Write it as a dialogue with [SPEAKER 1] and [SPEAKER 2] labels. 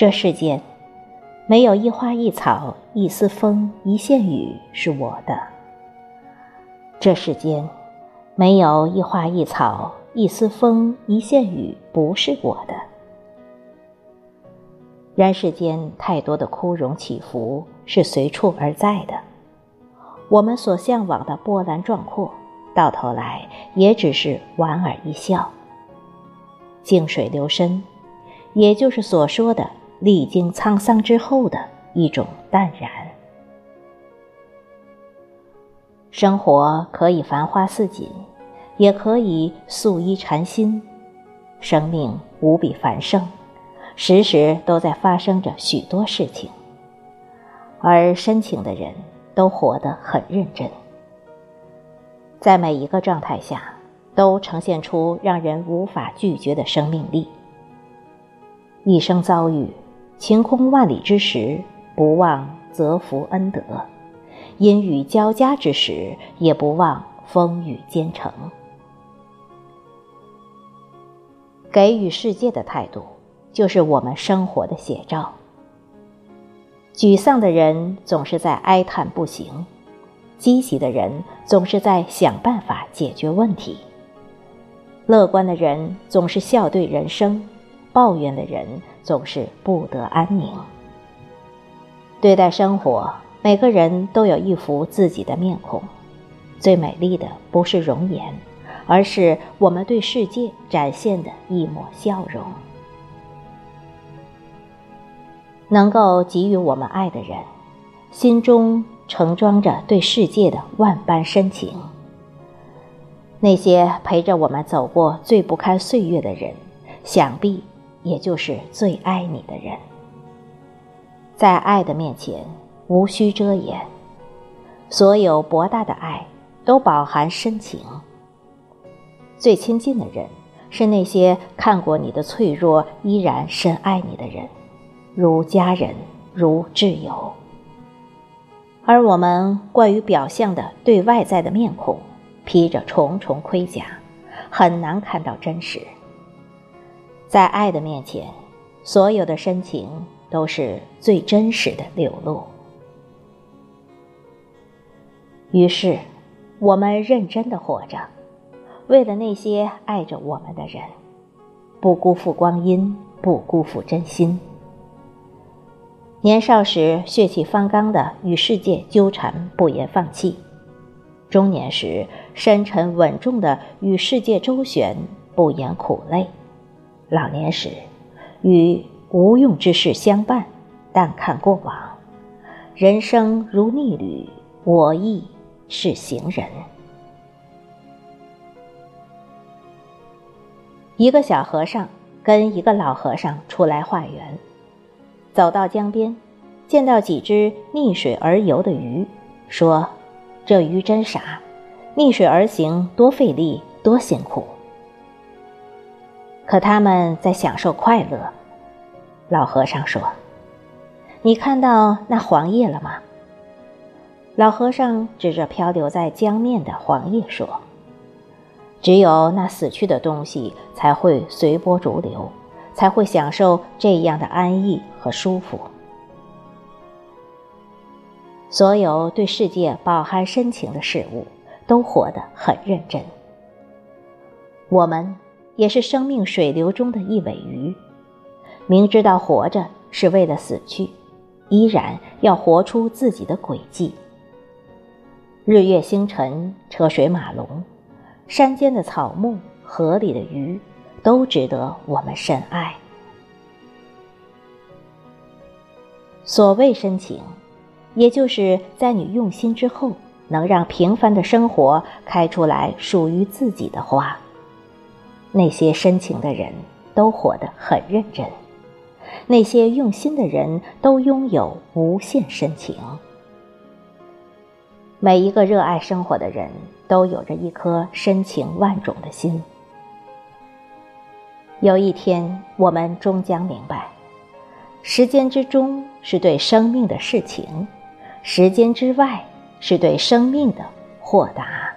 [SPEAKER 1] 这世间没有一花一草、一丝风、一线雨是我的。这世间没有一花一草、一丝风、一线雨不是我的。人世间太多的枯荣起伏是随处而在的，我们所向往的波澜壮阔，到头来也只是莞尔一笑。静水流深，也就是所说的历经沧桑之后的一种淡然。生活可以繁花似锦，也可以素衣禅心。生命无比繁盛，时时都在发生着许多事情。而深情的人都活得很认真，在每一个状态下。都呈现出让人无法拒绝的生命力。一生遭遇晴空万里之时，不忘泽福恩德；阴雨交加之时，也不忘风雨兼程。给予世界的态度，就是我们生活的写照。沮丧的人总是在哀叹不行，积极的人总是在想办法解决问题。乐观的人总是笑对人生，抱怨的人总是不得安宁。对待生活，每个人都有一副自己的面孔。最美丽的不是容颜，而是我们对世界展现的一抹笑容。能够给予我们爱的人，心中盛装着对世界的万般深情。那些陪着我们走过最不堪岁月的人，想必也就是最爱你的人。在爱的面前，无需遮掩，所有博大的爱都饱含深情。最亲近的人，是那些看过你的脆弱，依然深爱你的人，如家人，如挚友。而我们惯于表象的对外在的面孔。披着重重盔甲，很难看到真实。在爱的面前，所有的深情都是最真实的流露。于是，我们认真的活着，为了那些爱着我们的人，不辜负光阴，不辜负真心。年少时血气方刚的与世界纠缠，不言放弃。中年时，深沉稳重的与世界周旋，不言苦累；老年时，与无用之事相伴，淡看过往。人生如逆旅，我亦是行人。一个小和尚跟一个老和尚出来化缘，走到江边，见到几只逆水而游的鱼，说。这鱼真傻，逆水而行多费力多辛苦。可他们在享受快乐。老和尚说：“你看到那黄叶了吗？”老和尚指着漂流在江面的黄叶说：“只有那死去的东西才会随波逐流，才会享受这样的安逸和舒服。”所有对世界饱含深情的事物，都活得很认真。我们也是生命水流中的一尾鱼，明知道活着是为了死去，依然要活出自己的轨迹。日月星辰、车水马龙、山间的草木、河里的鱼，都值得我们深爱。所谓深情。也就是在你用心之后，能让平凡的生活开出来属于自己的花。那些深情的人都活得很认真，那些用心的人都拥有无限深情。每一个热爱生活的人都有着一颗深情万种的心。有一天，我们终将明白，时间之中是对生命的事情。时间之外，是对生命的豁达。